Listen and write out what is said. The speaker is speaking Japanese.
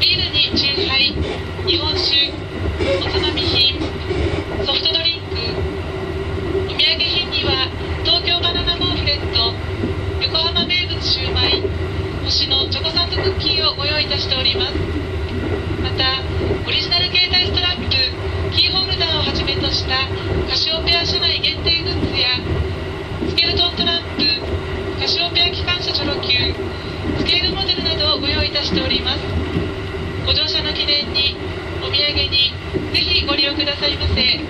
ビールに酎ハイ日本酒おつまみ品ソフトドリンクお土産品には東京バナナモンフレット横浜名物シューマイ星のチョコサンドクッキーをご用意いたしております。またオリジナル携帯ストラップキーホルダーをはじめとしたカシオペア社内限定グッズ記念にお土産にぜひご利用くださいませ。